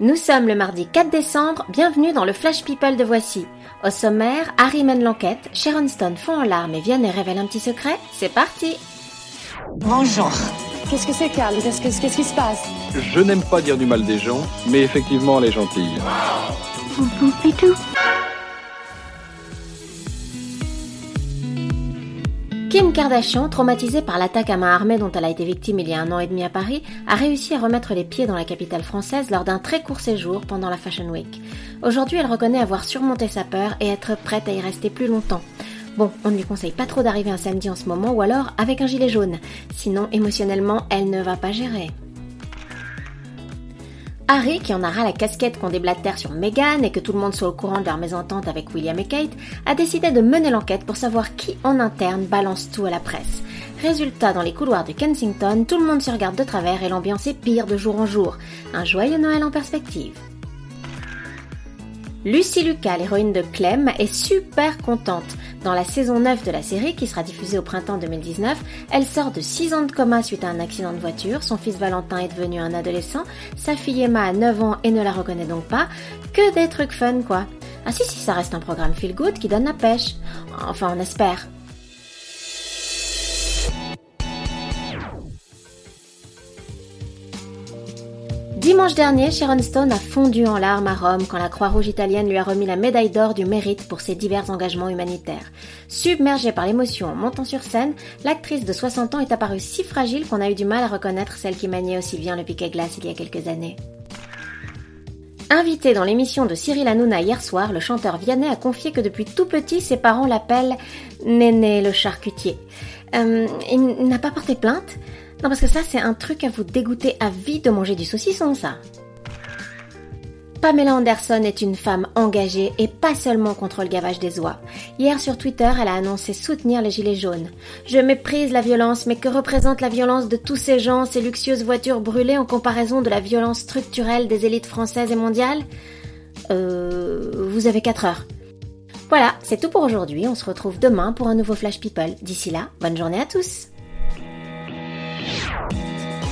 Nous sommes le mardi 4 décembre, bienvenue dans le Flash People de Voici. Au sommaire, Harry mène l'enquête, Sharon Stone fond en larmes et Vianney révèle un petit secret, c'est parti Bonjour. Qu'est-ce que c'est, Carl Qu'est-ce que- qu'est-ce qui se passe? Je n'aime pas dire du mal des gens, mais effectivement, elle est gentille. Kim Kardashian, traumatisée par l'attaque à main armée dont elle a été victime il y a un an et demi à Paris, a réussi à remettre les pieds dans la capitale française lors d'un très court séjour pendant la Fashion Week. Aujourd'hui, elle reconnaît avoir surmonté sa peur et être prête à y rester plus longtemps. Bon, on ne lui conseille pas trop d'arriver un samedi en ce moment ou alors avec un gilet jaune. Sinon, émotionnellement, elle ne va pas gérer. Harry, qui en a ras la casquette qu'on déblatère sur Meghan et que tout le monde soit au courant de leur mésentente avec William et Kate, a décidé de mener l'enquête pour savoir qui en interne balance tout à la presse. Résultat, dans les couloirs de Kensington, tout le monde se regarde de travers et l'ambiance est pire de jour en jour. Un joyeux Noël en perspective. Lucie Lucas, l'héroïne de Clem, est super contente. Dans la saison 9 de la série, qui sera diffusée au printemps 2019, elle sort de 6 ans de coma suite à un accident de voiture, son fils Valentin est devenu un adolescent, sa fille Emma a 9 ans et ne la reconnaît donc pas, que des trucs fun quoi. Ah si si, ça reste un programme feel good qui donne la pêche. Enfin, on espère. Dimanche dernier, Sharon Stone a fondu en larmes à Rome quand la Croix-Rouge italienne lui a remis la médaille d'or du mérite pour ses divers engagements humanitaires. Submergée par l'émotion en montant sur scène, l'actrice de 60 ans est apparue si fragile qu'on a eu du mal à reconnaître celle qui maniait aussi bien le piquet glace il y a quelques années. Invité dans l'émission de Cyril Hanouna hier soir, le chanteur Vianney a confié que depuis tout petit, ses parents l'appellent Néné le charcutier. Euh, il n'a pas porté plainte? Non, parce que ça, c'est un truc à vous dégoûter à vie de manger du saucisson, ça. Pamela Anderson est une femme engagée et pas seulement contre le gavage des oies. Hier sur Twitter, elle a annoncé soutenir les Gilets jaunes. Je méprise la violence, mais que représente la violence de tous ces gens, ces luxueuses voitures brûlées en comparaison de la violence structurelle des élites françaises et mondiales? Euh... Vous avez 4 heures. Voilà, c'est tout pour aujourd'hui. On se retrouve demain pour un nouveau Flash People. D'ici là, bonne journée à tous.